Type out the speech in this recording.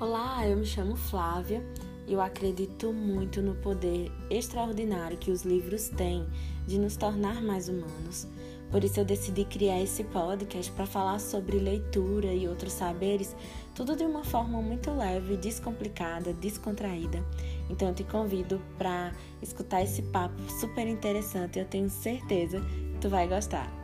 Olá, eu me chamo Flávia e eu acredito muito no poder extraordinário que os livros têm de nos tornar mais humanos. Por isso eu decidi criar esse podcast para falar sobre leitura e outros saberes, tudo de uma forma muito leve, descomplicada, descontraída. Então eu te convido para escutar esse papo super interessante, eu tenho certeza que tu vai gostar.